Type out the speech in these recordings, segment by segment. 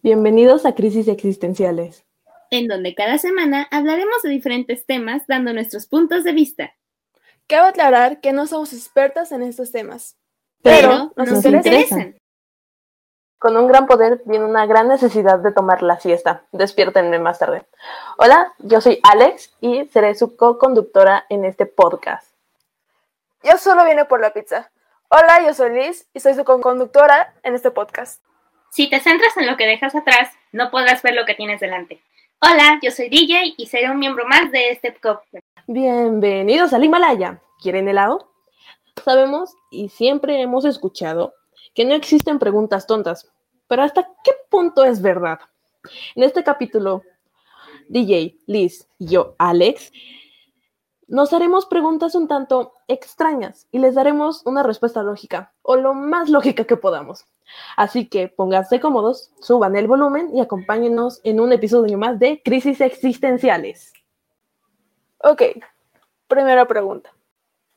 Bienvenidos a Crisis Existenciales, en donde cada semana hablaremos de diferentes temas dando nuestros puntos de vista. Cabe aclarar que no somos expertas en estos temas, pero, nos, interesan. Con un gran poder viene una gran necesidad de tomar la siesta. Despiértenme más tarde. Hola, yo soy Alex y seré su co-conductora en este podcast. Yo solo vine por la pizza. Hola, yo soy Liz y soy su co-conductora en este podcast. Si te centras en lo que dejas atrás, no podrás ver lo que tienes delante. Hola, yo soy DJ y seré un miembro más de este podcast. Bienvenidos al Himalaya. ¿Quieren helado? Sabemos y siempre hemos escuchado que no existen preguntas tontas, pero ¿hasta qué punto es verdad? En este capítulo, DJ, Liz y yo, Alex, nos haremos preguntas un tanto extrañas y les daremos una respuesta lógica o lo más lógica que podamos. Así que pónganse cómodos, suban el volumen y acompáñenos en un episodio más de Crisis Existenciales. Ok, primera pregunta.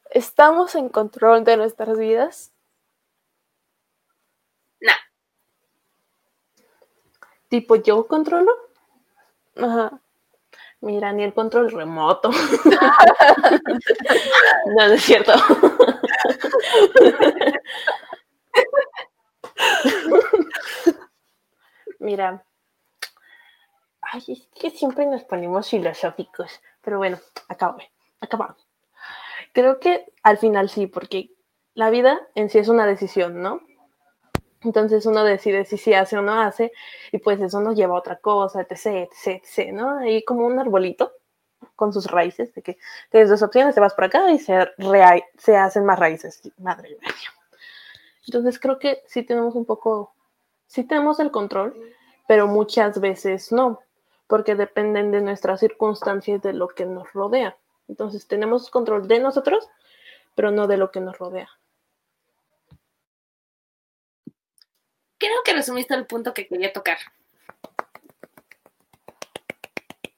¿Estamos en control de nuestras vidas? No. ¿Tipo yo controlo? Ajá. Mira, ni el control remoto. no, no es cierto. Mira. Ay, es que siempre nos ponemos filosóficos. Pero bueno, acabo, acabamos. Creo que al final sí, porque la vida en sí es una decisión, ¿no? Entonces uno decide si sí hace o no hace, y pues eso nos lleva a otra cosa, etc, etc, etc, ¿no? Ahí como un arbolito con sus raíces, de que tienes dos opciones, te vas por acá y se, se hacen más raíces. Madre mía. Entonces creo que sí tenemos un poco, sí tenemos el control, pero muchas veces no, porque dependen de nuestras circunstancias, de lo que nos rodea. Entonces tenemos control de nosotros, pero no de lo que nos rodea. Creo que resumiste el punto que quería tocar.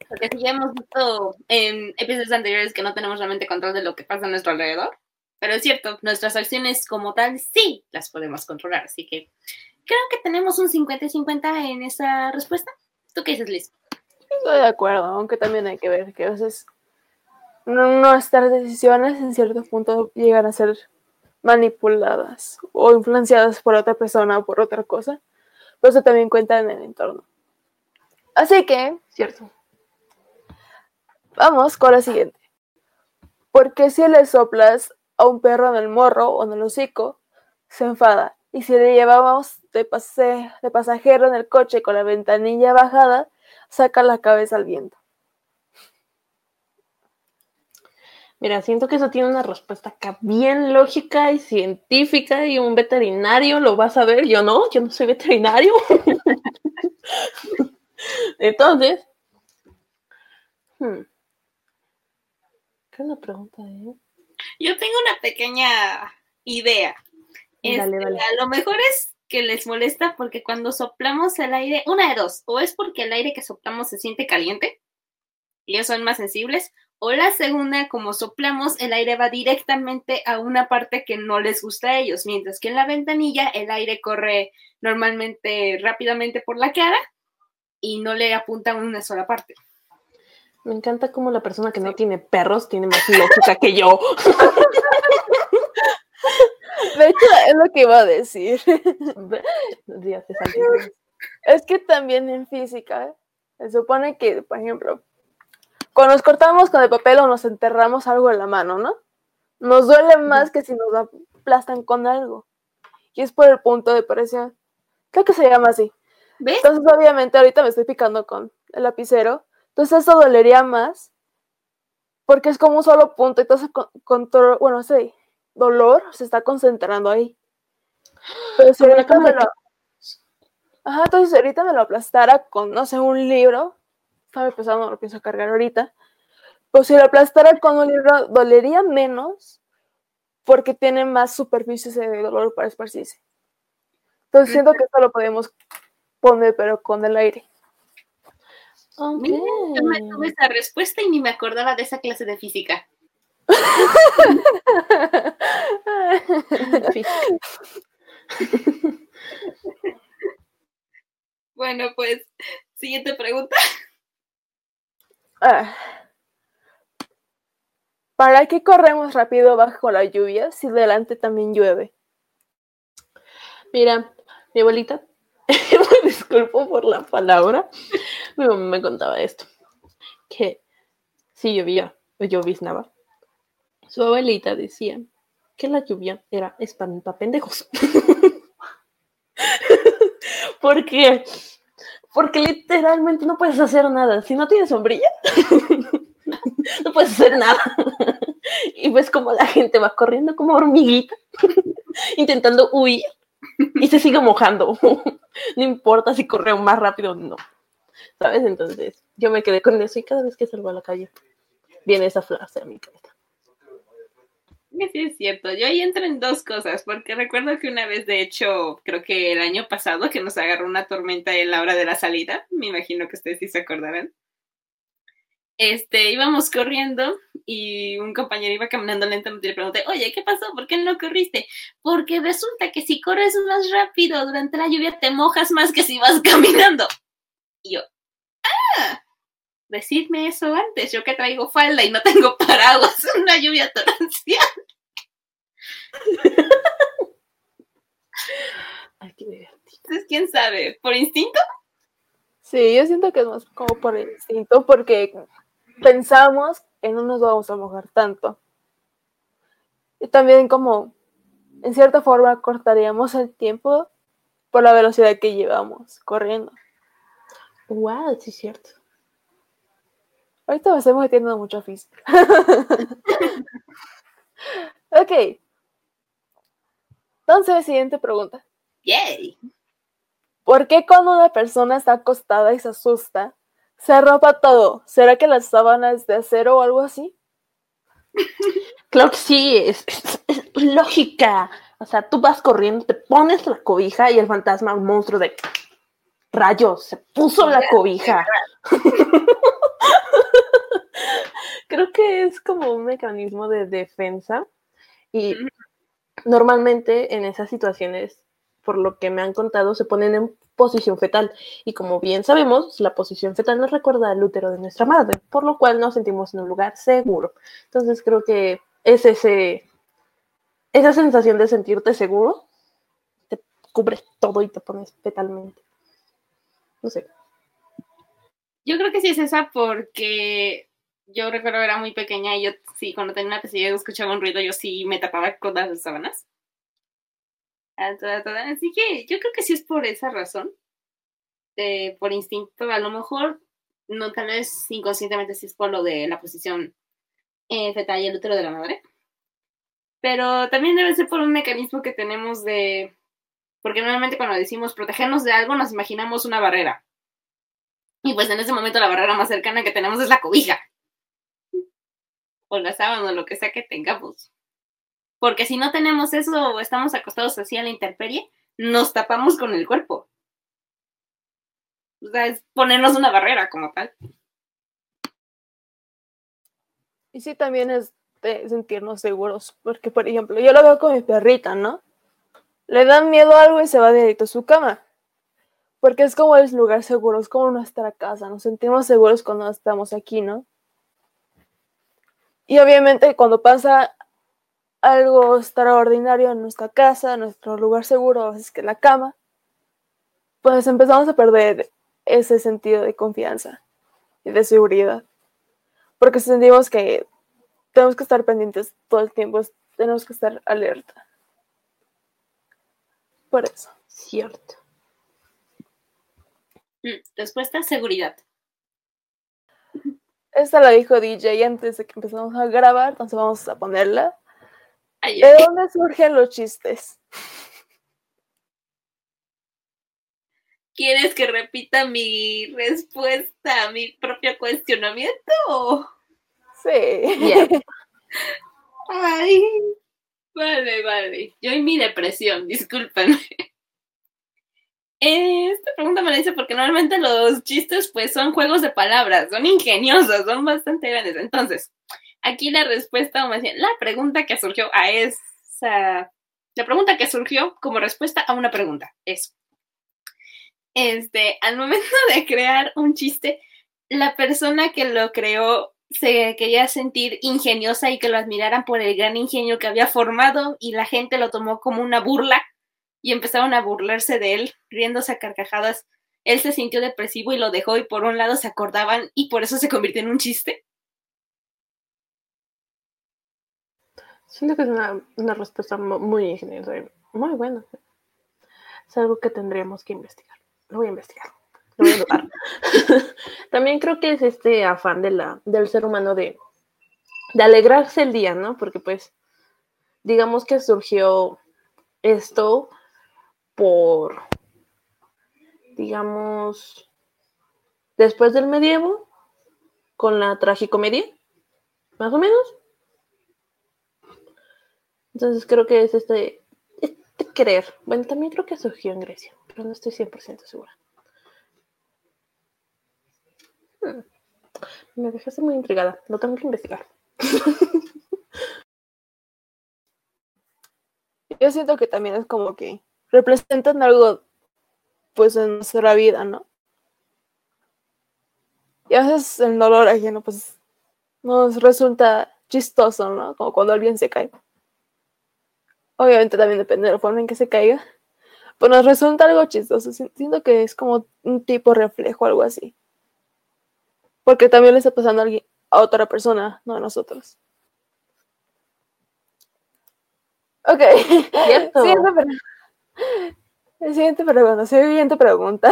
Porque si ya hemos visto en episodios anteriores que no tenemos realmente control de lo que pasa a nuestro alrededor, pero es cierto, nuestras acciones como tal sí las podemos controlar, así que creo que tenemos un 50 y 50 en esa respuesta. ¿Tú qué dices, Liz? Estoy de acuerdo, aunque también hay que ver que a veces nuestras decisiones en cierto punto llegan a ser manipuladas o influenciadas por otra persona o por otra cosa, pero eso también cuenta en el entorno. Así que, cierto. Vamos con la siguiente. Porque si le soplas a un perro en el morro o en el hocico, se enfada. Y si le llevamos de, pase de pasajero en el coche con la ventanilla bajada, saca la cabeza al viento. Mira, siento que eso tiene una respuesta acá bien lógica y científica y un veterinario lo va a saber. Yo no, yo no soy veterinario. Entonces, hmm, ¿qué es la pregunta? Eh? Yo tengo una pequeña idea. Este, a lo mejor es que les molesta porque cuando soplamos el aire, una de dos, o es porque el aire que soplamos se siente caliente y ellos son más sensibles, o la segunda, como soplamos, el aire va directamente a una parte que no les gusta a ellos, mientras que en la ventanilla el aire corre normalmente rápidamente por la cara y no le apunta a una sola parte. Me encanta como la persona que no tiene perros tiene más lógica que yo. De hecho, es lo que iba a decir. es que también en física se supone que, por ejemplo, cuando nos cortamos con el papel o nos enterramos algo en la mano, ¿no? Nos duele más que si nos aplastan con algo. Y es por el punto de presión. Creo que se llama así. ¿Ves? Entonces, obviamente, ahorita me estoy picando con el lapicero. Entonces, eso dolería más. Porque es como un solo punto. Entonces, control, bueno, ese dolor se está concentrando ahí. Pero si ahorita me lo. Ajá, entonces ahorita me lo aplastara con, no sé, un libro, estaba empezando, lo pienso cargar ahorita. Pues si lo aplastara con un libro, dolería menos porque tiene más superficies de dolor para esparcirse. Entonces siento que esto lo podemos poner, pero con el aire. Okay. yo me tuve esa respuesta y ni me acordaba de esa clase de física. Bueno, pues, siguiente pregunta. Ah. ¿Para qué corremos rápido bajo la lluvia si delante también llueve? Mira, mi abuelita, me disculpo por la palabra, mi mamá me contaba esto, que si llovía o lloviznaba, su abuelita decía que la lluvia era espantapendejos. ¿Por qué? Porque literalmente no puedes hacer nada. Si no tienes sombrilla, no puedes hacer nada. Y ves como la gente va corriendo como hormiguita, intentando huir y se sigue mojando. No importa si corre más rápido o no. ¿Sabes? Entonces, yo me quedé con eso y cada vez que salgo a la calle, viene esa frase a mi cabeza. Sí, es cierto. Yo ahí entro en dos cosas, porque recuerdo que una vez, de hecho, creo que el año pasado, que nos agarró una tormenta en la hora de la salida, me imagino que ustedes sí se acordarán. Este, íbamos corriendo y un compañero iba caminando lentamente y le pregunté, oye, ¿qué pasó? ¿Por qué no corriste? Porque resulta que si corres más rápido durante la lluvia te mojas más que si vas caminando. Y yo, decidme eso antes, yo que traigo falda y no tengo paraguas en una lluvia torrencial. Ay, qué divertido. Entonces, ¿quién sabe? ¿Por instinto? Sí, yo siento que es más como por instinto, porque pensamos que no nos vamos a mojar tanto. Y también como, en cierta forma, cortaríamos el tiempo por la velocidad que llevamos corriendo. Wow, sí es cierto. Ahorita me estoy metiendo mucho física. ok. Entonces, siguiente pregunta. Yay. ¿Por qué cuando una persona está acostada y se asusta, se arropa todo? ¿Será que las sábanas de acero o algo así? Claro que sí, es, es, lógica. O sea, tú vas corriendo, te pones la cobija y el fantasma, un monstruo de rayos, se puso la cobija. Es como un mecanismo de defensa y normalmente en esas situaciones, por lo que me han contado, se ponen en posición fetal y como bien sabemos, la posición fetal nos recuerda al útero de nuestra madre, por lo cual nos sentimos en un lugar seguro. Entonces creo que es ese esa sensación de sentirte seguro, te cubres todo y te pones fetalmente. No sé. Yo creo que sí es esa porque yo recuerdo era muy pequeña y yo sí, cuando tenía una pesadilla y escuchaba un ruido, yo sí me tapaba con las sábanas. Así que yo creo que sí es por esa razón, eh, por instinto, a lo mejor, no tal vez inconscientemente sí es por lo de la posición eh, fetal y el útero de la madre, pero también debe ser por un mecanismo que tenemos de, porque normalmente cuando decimos protegernos de algo nos imaginamos una barrera, y pues en ese momento la barrera más cercana que tenemos es la cobija, o la sábana o lo que sea que tengamos. Porque si no tenemos eso o estamos acostados así a la intemperie, nos tapamos con el cuerpo. O sea, es ponernos una barrera como tal. Y sí, también es de sentirnos seguros. Porque, por ejemplo, yo lo veo con mi perrita, ¿no? Le dan miedo a algo y se va directo a su cama. Porque es como el lugar seguro, es como nuestra casa. Nos sentimos seguros cuando estamos aquí, ¿no? Y obviamente cuando pasa algo extraordinario en nuestra casa, en nuestro lugar seguro, veces que la cama, pues empezamos a perder ese sentido de confianza y de seguridad. Porque sentimos que tenemos que estar pendientes todo el tiempo, tenemos que estar alerta. Por eso. Cierto. Mm, respuesta, seguridad. Esta la dijo DJ antes de que empezamos a grabar, entonces vamos a ponerla. ¿De dónde surgen los chistes? ¿Quieres que repita mi respuesta a mi propio cuestionamiento? Sí. Ay, vale, vale. Yo y mi depresión, discúlpenme. Esta pregunta me la hice porque normalmente los chistes pues son juegos de palabras, son ingeniosos, son bastante grandes. Entonces, aquí la respuesta, o más bien, la pregunta que surgió a esa, la pregunta que surgió como respuesta a una pregunta es, este, al momento de crear un chiste, la persona que lo creó se quería sentir ingeniosa y que lo admiraran por el gran ingenio que había formado y la gente lo tomó como una burla y empezaron a burlarse de él, riéndose a carcajadas. Él se sintió depresivo y lo dejó y por un lado se acordaban y por eso se convirtió en un chiste. Siento que es una, una respuesta muy ingeniosa, muy buena. Es algo que tendríamos que investigar. Lo voy a investigar. Lo voy a. También creo que es este afán de la, del ser humano de, de alegrarse el día, ¿no? Porque pues, digamos que surgió esto por, digamos, después del medievo, con la tragicomedia, más o menos. Entonces creo que es este, este querer. Bueno, también creo que surgió en Grecia, pero no estoy 100% segura. Hmm. Me dejaste muy intrigada, lo tengo que investigar. Yo siento que también es como que representan algo pues en nuestra vida, ¿no? Y a veces el dolor ajeno pues nos resulta chistoso, ¿no? Como cuando alguien se cae. Obviamente también depende de la forma en que se caiga. Pues nos resulta algo chistoso. Siento que es como un tipo reflejo, algo así. Porque también le está pasando a, alguien, a otra persona, no a nosotros. Ok. Siguiente, pregunta. Siguiente pregunta.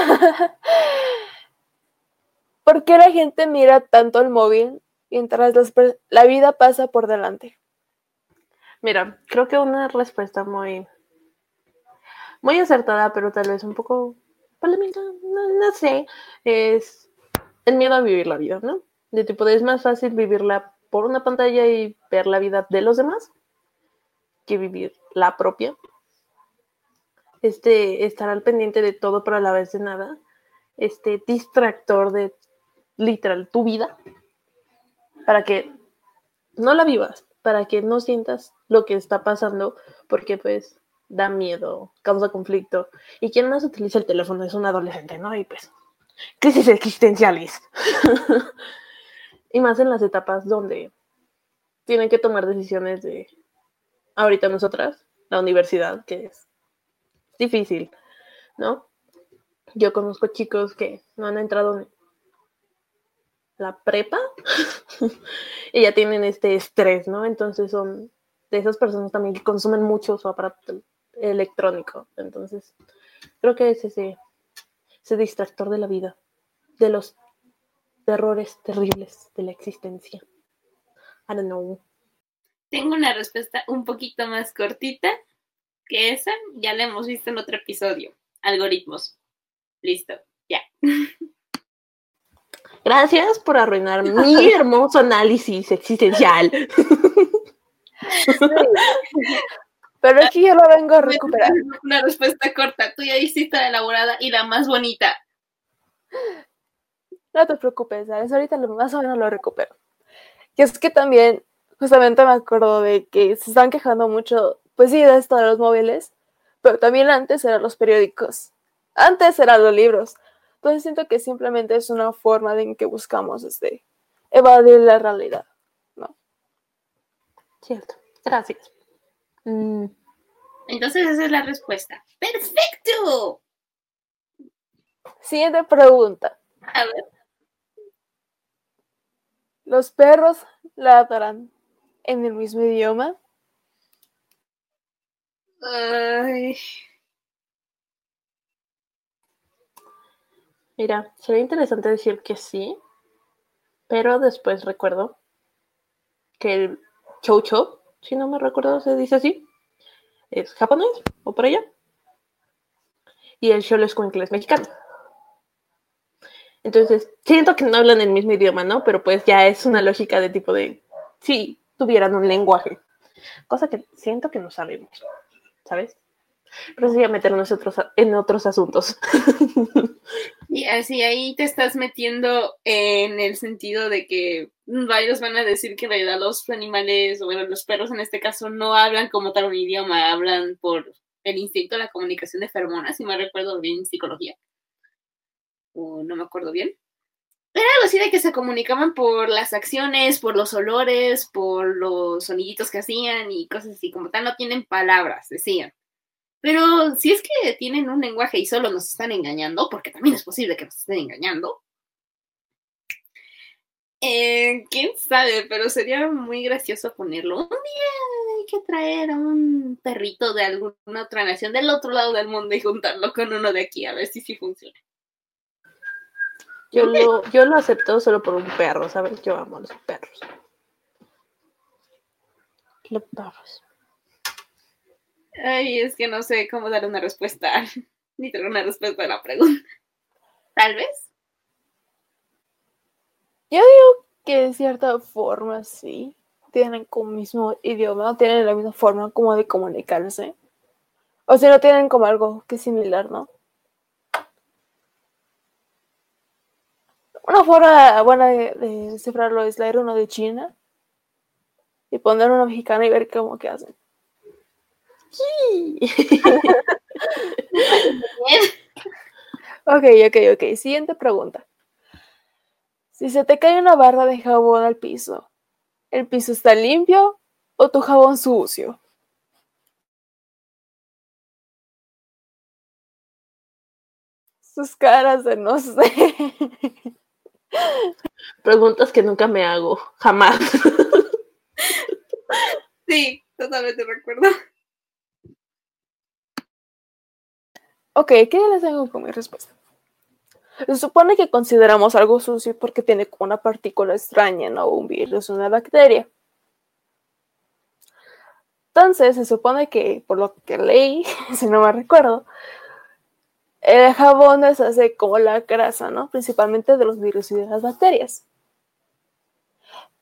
¿Por qué la gente mira tanto el móvil mientras la vida pasa por delante? Mira, creo que una respuesta muy, muy acertada, pero tal vez un poco polémica, no, sé, es el miedo a vivir la vida, ¿no? De tipo, es más fácil vivirla por una pantalla y ver la vida de los demás que vivir la propia. Este, estar al pendiente de todo, pero a la vez de nada. Este distractor de literal tu vida para que no la vivas, para que no sientas lo que está pasando, porque pues da miedo, causa conflicto. Y quien más utiliza el teléfono es un adolescente, ¿no? Y pues, crisis existenciales. y más en las etapas donde tienen que tomar decisiones de ahorita nosotras, la universidad, que es difícil, ¿no? Yo conozco chicos que no han entrado en la prepa y ya tienen este estrés, ¿no? Entonces son de esas personas también que consumen mucho su aparato electrónico. Entonces, creo que es ese, ese distractor de la vida, de los errores terribles de la existencia. I don't know. Tengo una respuesta un poquito más cortita que esa. Ya la hemos visto en otro episodio. Algoritmos. Listo. Ya. Gracias por arruinar mi hermoso análisis existencial. Pero aquí yo lo vengo a recuperar. Una respuesta corta. Tú ya hiciste la elaborada y la más bonita. No te preocupes, ¿sabes? Ahorita lo más o menos lo recupero. Y es que también justamente me acuerdo de que se están quejando mucho, pues sí, de esto de los móviles, pero también antes eran los periódicos, antes eran los libros. Entonces siento que simplemente es una forma de en que buscamos este, evadir la realidad, ¿no? Cierto, gracias. Mm. Entonces esa es la respuesta. ¡Perfecto! Siguiente pregunta. A ver. Los perros ladran en el mismo idioma? Mira, sería interesante decir que sí, pero después recuerdo que el chocho, si no me recuerdo se dice así, es japonés o por allá. Y el xoloscuincle es mexicano. Entonces, siento que no hablan el mismo idioma, ¿no? Pero pues ya es una lógica de tipo de, sí, tuvieran un lenguaje. Cosa que siento que no sabemos, ¿sabes? Pero sería meternos otros, en otros asuntos. Y así ahí te estás metiendo en el sentido de que varios van a decir que en realidad los animales, o bueno, los perros en este caso, no hablan como tal un idioma, hablan por el instinto de la comunicación de feromonas, si me recuerdo bien psicología. o no me acuerdo bien. Era algo así de que se comunicaban por las acciones, por los olores, por los soniditos que hacían y cosas así, como tal, no tienen palabras, decían. Pero si es que tienen un lenguaje y solo nos están engañando, porque también es posible que nos estén engañando, eh, quién sabe, pero sería muy gracioso ponerlo. Un día hay que traer a un perrito de alguna otra nación del otro lado del mundo y juntarlo con uno de aquí, a ver si sí funciona. Yo lo, yo lo acepto solo por un perro, ¿sabes? Yo amo a los perros. Los perros. Ay, es que no sé cómo dar una respuesta, ni tener una respuesta a la pregunta. Tal vez. Yo digo que de cierta forma sí. Tienen como mismo idioma, tienen la misma forma como de comunicarse. O si no tienen como algo que es similar, ¿no? Una forma buena de, de descifrarlo es leer uno de China y poner uno mexicano y ver cómo que hacen. ok, ok, ok. Siguiente pregunta. Si se te cae una barra de jabón al piso, ¿el piso está limpio o tu jabón sucio? Sus caras de no sé. Preguntas que nunca me hago, jamás. Sí, totalmente recuerdo. Ok, ¿qué les tengo con mi respuesta? Se supone que consideramos algo sucio porque tiene una partícula extraña, ¿no? Un virus, una bacteria. Entonces, se supone que, por lo que leí, si no me recuerdo, el jabón es hace como la grasa, ¿no? Principalmente de los virus y de las bacterias.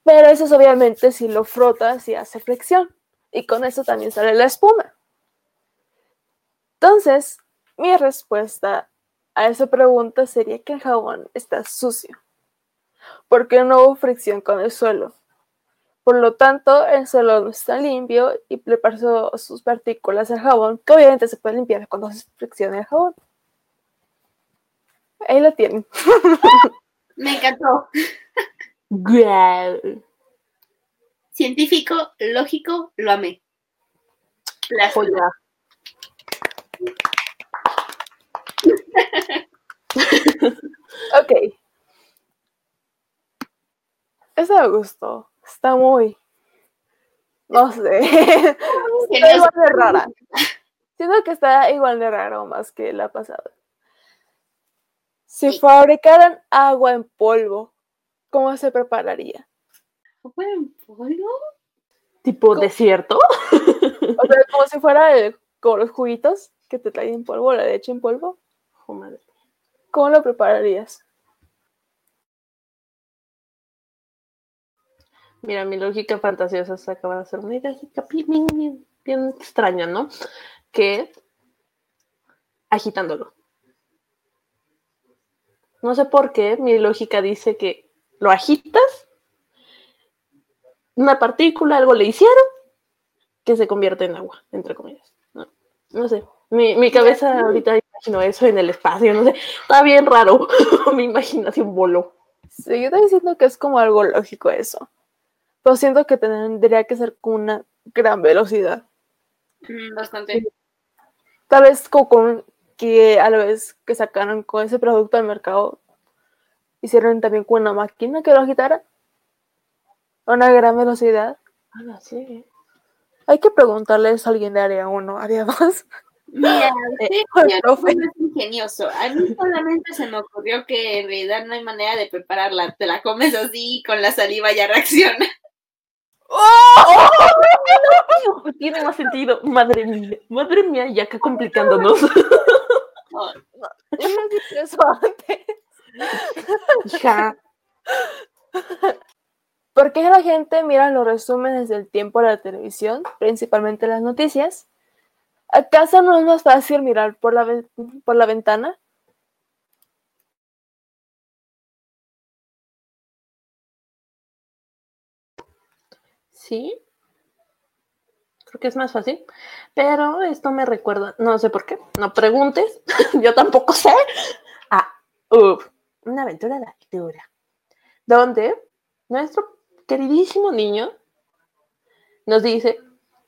Pero eso es obviamente si lo frotas y hace fricción. Y con eso también sale la espuma. Entonces, mi respuesta a esa pregunta sería que el jabón está sucio, porque no hubo fricción con el suelo. Por lo tanto, el suelo no está limpio y le pasó sus partículas al jabón, que obviamente se puede limpiar cuando se fricciona el jabón. Ahí lo tienen. Me encantó. Guau. Científico, lógico, lo amé. La Joya. Ok. Esa me gustó. Está muy. No sé. está igual de rara. Siento que está igual de raro más que la pasada. Si Sí. fabricaran agua en polvo, ¿cómo se prepararía? ¿Agua en polvo? Tipo desierto. O sea, como si fuera el- como los juguitos que te traen en polvo, la leche en polvo. Oh, madre. ¿Cómo lo prepararías? Mira, mi lógica fantasiosa se acaba de hacer una bien, bien- bien extraña, ¿no? Que agitándolo. No sé por qué, mi lógica dice que lo agitas, una partícula, algo le hicieron, que se convierte en agua, entre comillas. No, no sé, mi, mi cabeza ahorita imagino eso en el espacio, no sé, está bien raro, mi imaginación voló. Sí, yo también siento que es como algo lógico eso. Pero siento que tendría que ser con una gran velocidad. Mm, Bastante. Tal vez como con que a la vez que sacaron con ese producto al mercado, hicieron también con una máquina que lo agitara a una gran velocidad. Ah, sí. Hay que preguntarles a alguien de área 1, área 2. Mira, Eh, sí, profe. es ingenioso. A mí solamente se me ocurrió que en realidad no hay manera de prepararla. Te la comes así con la saliva ya reacciona. Tiene más sentido. Madre mía, madre mía, ya acá complicándonos. No, Yo no dije eso antes. Hija, ¿Por qué la gente mira los resúmenes del tiempo de la televisión, principalmente las noticias? ¿Acaso no es más fácil mirar por la, por la ventana? sí. Creo que es más fácil. Pero esto me recuerda, no sé por qué, no preguntes, yo tampoco sé. Ah, uf, una aventura de altura, donde nuestro queridísimo niño nos dice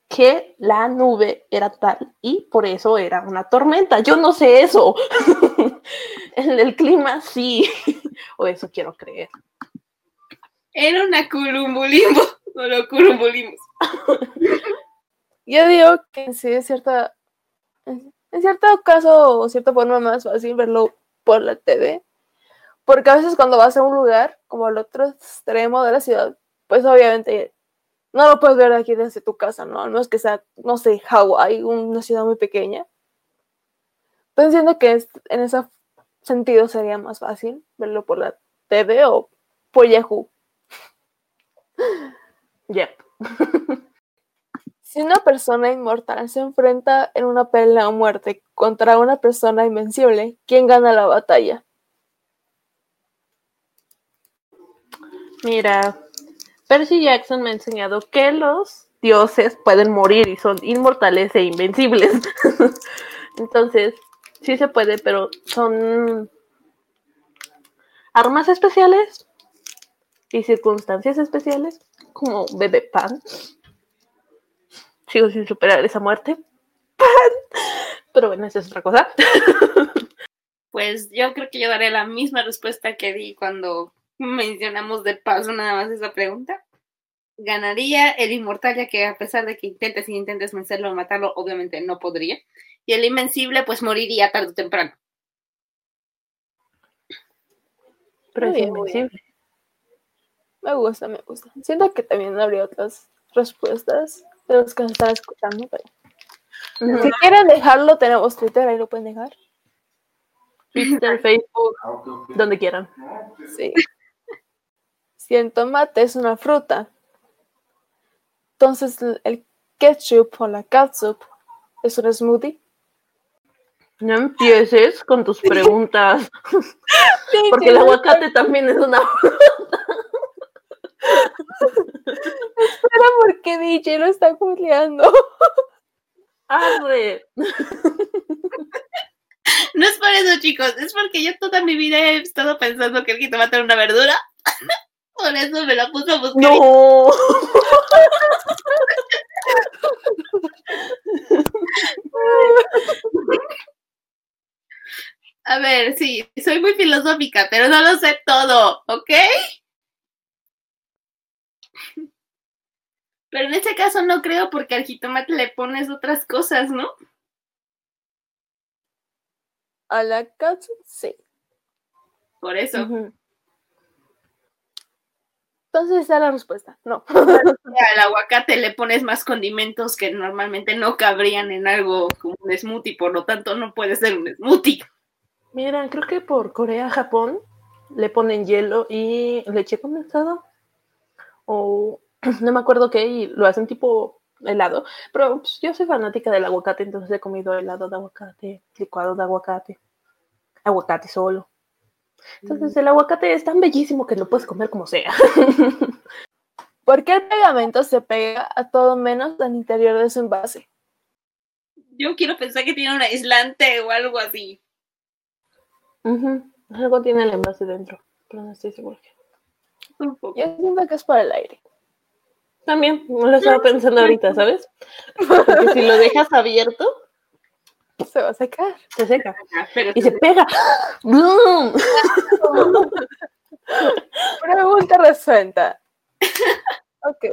que la nube era tal y por eso era una tormenta. Yo no sé eso. en el clima sí, o eso quiero creer. Era una curumbulimbo, no lo curumbulimos. Yo digo que sí es cierta, en cierto caso o cierta forma más fácil verlo por la TV, porque a veces cuando vas a un lugar como al otro extremo de la ciudad, pues obviamente no lo puedes ver aquí desde tu casa, ¿no? No es que sea, no sé, Hawái, una ciudad muy pequeña. Pero entiendo que en ese sentido sería más fácil verlo por la TV o por Yahoo. Yep. si una persona inmortal se enfrenta en una pelea a muerte contra una persona invencible, ¿quién gana la batalla? Mira, Percy Jackson me ha enseñado que los dioses pueden morir y son inmortales e invencibles. Entonces, sí se puede, pero son armas especiales y circunstancias especiales, como bebé pan. Sigo sin superar esa muerte. Pero bueno, esa es otra cosa. Pues yo creo que yo daré la misma respuesta que di cuando mencionamos de paso nada más esa pregunta. Ganaría el inmortal, ya que a pesar de que intentes y intentes vencerlo o matarlo, obviamente no podría. Y el invencible, pues moriría tarde o temprano. Pero es invencible. Me gusta, me gusta. Siento que también habría otras respuestas de los que nos están escuchando, pero. Si quieren dejarlo, tenemos Twitter, ahí lo pueden dejar. Twitter, Facebook, donde quieran. Sí. Si el tomate es una fruta, entonces el ketchup o la catsup es un smoothie. No empieces con tus preguntas. Porque el aguacate también es una fruta. Espera, porque DJ lo está googleando. Arre. No es por eso, chicos, es porque yo toda mi vida he estado pensando que el jitomate era una verdura. Por eso me la puse a buscar. No. A ver, sí, soy muy filosófica, pero no lo sé todo, ¿ok? Pero en este caso no creo porque al jitomate le pones otras cosas, ¿no? A la casa, sí. Por eso. Entonces esa es la respuesta. No. Al aguacate le pones más condimentos que normalmente no cabrían en algo como un smoothie, por lo tanto no puede ser un smoothie. Mira, creo que por Corea, Japón, le ponen hielo y leche condensada. O no me acuerdo qué, y lo hacen tipo helado. Pero pues, yo soy fanática del aguacate, entonces he comido helado de aguacate, licuado de aguacate, aguacate solo. Entonces el aguacate es tan bellísimo que lo puedes comer como sea. ¿Por qué el pegamento se pega a todo menos al interior de su envase? Yo quiero pensar que tiene un aislante o algo así. Algo tiene el envase dentro, pero no estoy seguro. Yo siento que es para el aire. También, lo estaba pensando ahorita, ¿sabes? Porque si lo dejas abierto, se va a secar. Se seca. y se pega. ¡Bloom! Pregunta resuelta. Ok.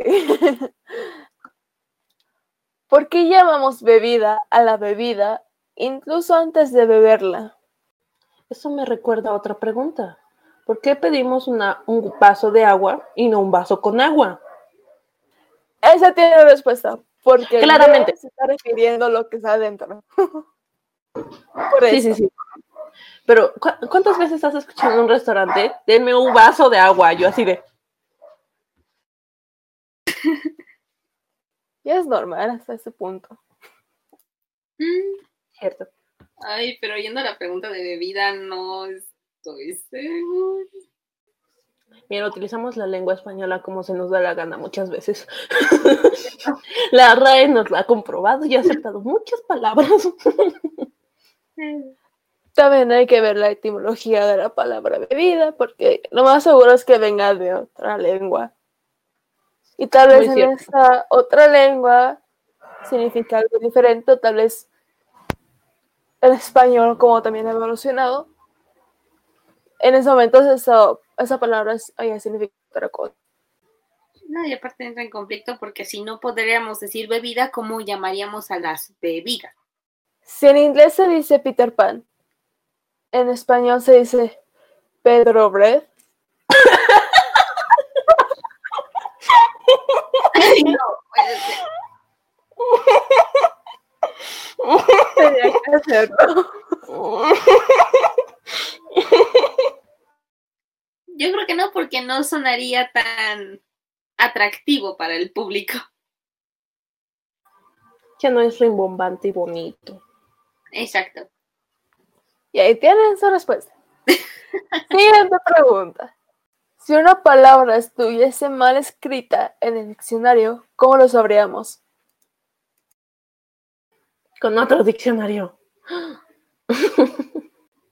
¿Por qué llamamos bebida a la bebida incluso antes de beberla? Eso me recuerda a otra pregunta. ¿Por qué pedimos una, un vaso de agua y no un vaso con agua? Esa tiene respuesta. Porque claramente se está refiriendo lo que está adentro. Por eso. Sí, sí, sí. Pero, ¿cuántas veces has escuchado en un restaurante? Denme un vaso de agua, yo así de. ya es normal hasta ese punto. Mm. Cierto. Ay, pero yendo a la pregunta de bebida, no estoy. Mira, utilizamos la lengua española como se nos da la gana muchas veces. la RAE nos la ha comprobado y ha aceptado muchas palabras. También hay que ver la etimología de la palabra bebida, porque lo más seguro es que venga de otra lengua. Y tal vez en esa otra lengua significa algo diferente, tal vez el español, como también ha evolucionado, en ese momento eso, esa palabra significa otra cosa. No, y aparte entra en conflicto porque si no podríamos decir bebida, ¿cómo llamaríamos a las bebidas? Si en inglés se dice Peter Pan, en español se dice Pedro Bread. no, Tenía que hacerlo. Yo creo que no, porque no sonaría tan atractivo para el público. Ya no es rimbombante y bonito. Exacto. Y ahí tienen su respuesta. Siguiente pregunta. Si una palabra estuviese mal escrita en el diccionario, ¿cómo lo sabríamos? Con otro diccionario.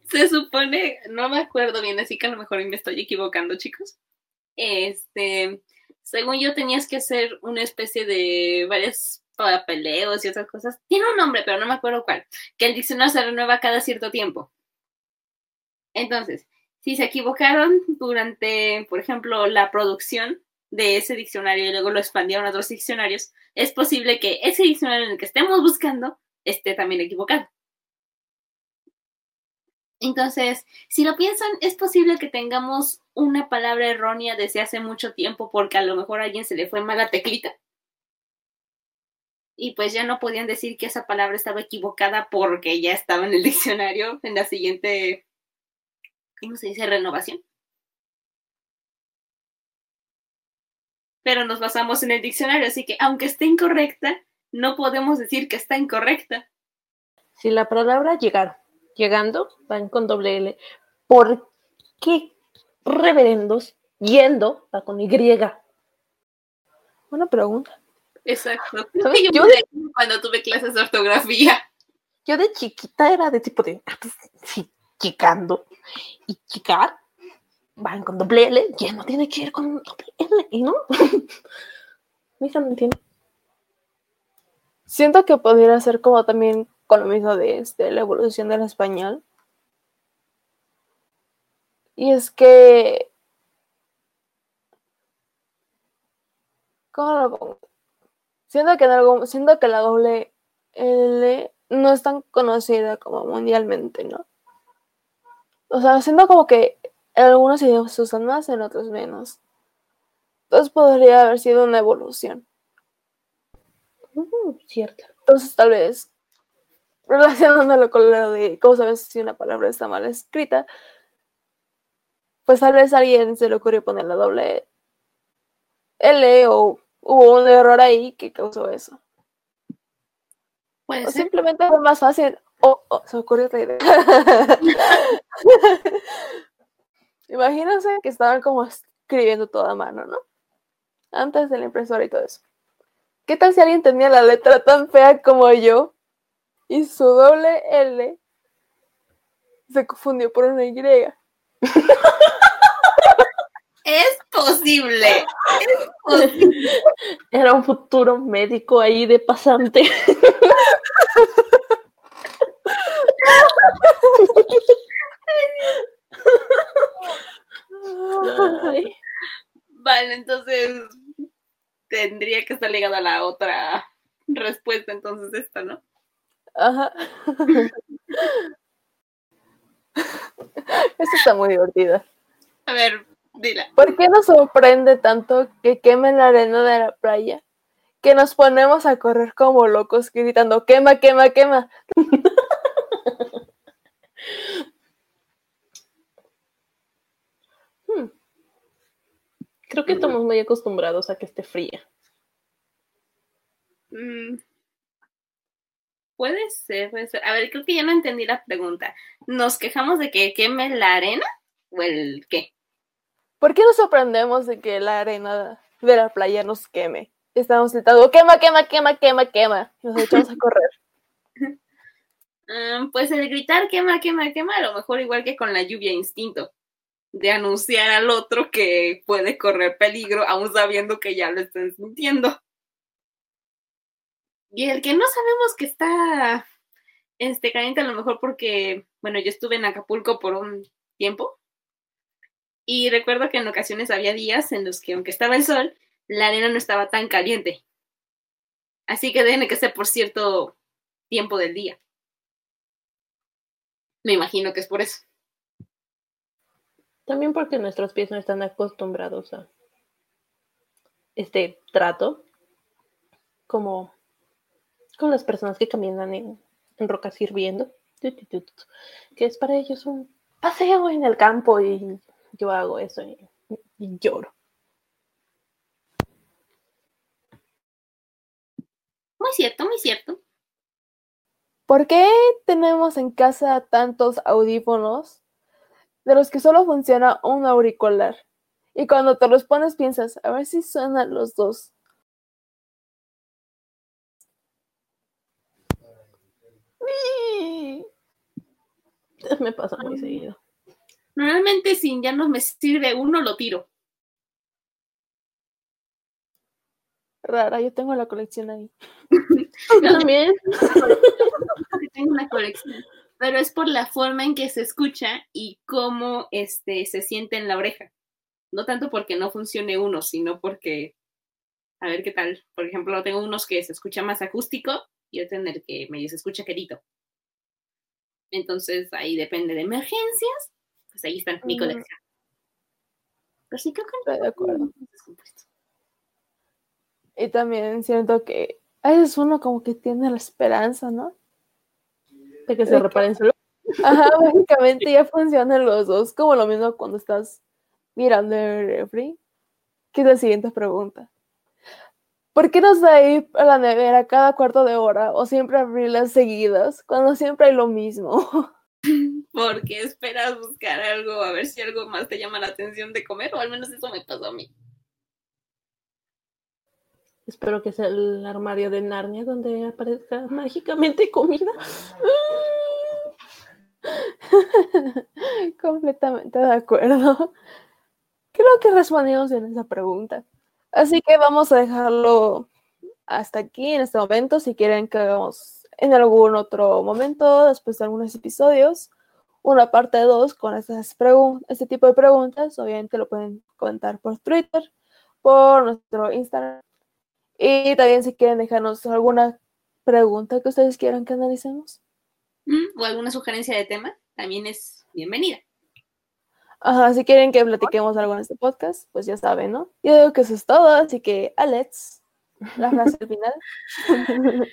Se supone, no me acuerdo bien, así que a lo mejor me estoy equivocando, chicos. Este, según yo tenías que hacer una especie de varios papeleos y otras cosas. Tiene un nombre, pero no me acuerdo cuál. Que el diccionario se renueva cada cierto tiempo. Entonces, si se equivocaron durante, por ejemplo, la producción de ese diccionario y luego lo expandieron a otros diccionarios, es posible que ese diccionario en el que estemos buscando esté también equivocado. Entonces, si lo piensan, es posible que tengamos una palabra errónea desde hace mucho tiempo porque a lo mejor a alguien se le fue mala teclita. Y pues ya no podían decir que esa palabra estaba equivocada porque ya estaba en el diccionario en la siguiente, ¿cómo se dice? Renovación. Pero nos basamos en el diccionario, así que aunque esté incorrecta, no podemos decir que está incorrecta. Si la palabra llegar llegando, van con doble L. ¿Por qué reverendos yendo va con Y? Buena pregunta. Exacto. Yo, de, cuando tuve clases de ortografía. Yo de chiquita era de tipo de, ah, pues, sí, chicando. Y chicar van con doble L, ya no tiene que ir con doble L, ¿y no? Mi hija no entiende. Siento que podría ser como también con lo mismo de este, la evolución del español. Y es que... ¿Cómo lo pongo? Siento que, en algo, siento que la doble L no es tan conocida como mundialmente, ¿no? O sea, siento como que en algunos idiomas se usan más, en otros menos. Entonces podría haber sido una evolución. Uh, cierto. Entonces tal vez relacionándolo con lo de cómo sabes si una palabra está mal escrita, pues tal vez a alguien se le ocurrió poner la doble L o hubo un error ahí que causó eso. o simplemente fue más fácil. Oh, oh, se ocurrió otra idea. Imagínense que estaban como escribiendo toda mano, ¿no? Antes de la impresora y todo eso. ¿Qué tal si alguien tenía la letra tan fea como yo y su doble L se confundió por una Y. Es posible. Es posible. Era un futuro médico ahí de pasante. Vale, entonces tendría que estar ligada a la otra respuesta, entonces esta, ¿no? Ajá. Esto está muy divertido. A ver, dila. ¿Por qué nos sorprende tanto que quemen la arena de la playa? Que nos ponemos a correr como locos gritando, quema, quema, quema. Hmm. Creo que estamos muy acostumbrados a que esté fría. Mm, Puede ser, puede ser. A ver, creo que ya no entendí la pregunta. ¿Nos quejamos de que queme la arena o el qué? ¿Por qué nos sorprendemos de que la arena de la playa nos queme? Estamos gritando, quema, quema, quema, quema, quema. Nos echamos a correr. Mm, pues el gritar quema, quema, quema, a lo mejor igual que con la lluvia instinto, de anunciar al otro que puede correr peligro, aún sabiendo que ya lo están sintiendo. Y el que no sabemos que está este, caliente, a lo mejor porque, bueno, yo estuve en Acapulco por un tiempo y recuerdo que en ocasiones había días en los que, aunque estaba el sol, la arena no estaba tan caliente. Así que tiene que ser por cierto tiempo del día. Me imagino que es por eso. También porque nuestros pies no están acostumbrados a este trato, como con las personas que caminan en, rocas hirviendo, que es para ellos un paseo en el campo y yo hago eso y lloro. Muy cierto, muy cierto. ¿Por qué tenemos en casa tantos audífonos de los que solo funciona un auricular? Y cuando te los pones piensas, a ver si suenan los dos. Me pasa muy seguido. Normalmente si ya no me sirve uno, lo tiro. Rara, yo tengo la colección ahí. También. tengo una colección. Pero es por la forma en que se escucha y cómo este, se siente en la oreja. No tanto porque no funcione uno, sino porque, a ver qué tal. Por ejemplo, tengo unos que se escucha más acústico y otro en el que medio se escucha querido. Entonces ahí depende de emergencias, pues ahí está mi colección. Pero sí creo que Estoy de acuerdo. Y también siento que es uno como que tiene la esperanza, ¿no? De que se reparen solo. Ajá, básicamente ya funcionan los dos. Como lo mismo cuando estás mirando el refri. ¿Qué es la siguiente pregunta? ¿Por qué nos da ir a la nevera cada cuarto de hora o siempre abrirlas seguidas cuando siempre hay lo mismo? Porque esperas buscar algo, a ver si algo más te llama la atención de comer, o al menos eso me pasó a mí. Espero que sea el armario de Narnia donde aparezca mágicamente comida. Completamente de acuerdo. Creo que respondimos en esa pregunta. Así que vamos a dejarlo hasta aquí en este momento. Si quieren que hagamos en algún otro momento, después de algunos episodios, una parte 2 con estas este tipo de preguntas, obviamente lo pueden comentar por Twitter, por nuestro Instagram y también si quieren dejarnos alguna pregunta que ustedes quieran que analicemos. Mm, o alguna sugerencia de tema, también es bienvenida. Ajá, si quieren que platiquemos algo en este podcast, pues ya saben, ¿no? Yo digo que eso es todo, así que Alex, la frase al final.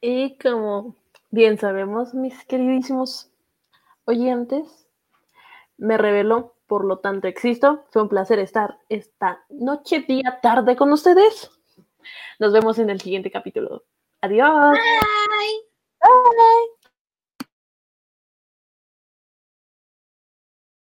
y como bien sabemos, mis queridísimos oyentes, me reveló, por lo tanto existo. Fue un placer estar esta noche, día, tarde con ustedes. Nos vemos en el siguiente capítulo. Adiós. Bye. Bye.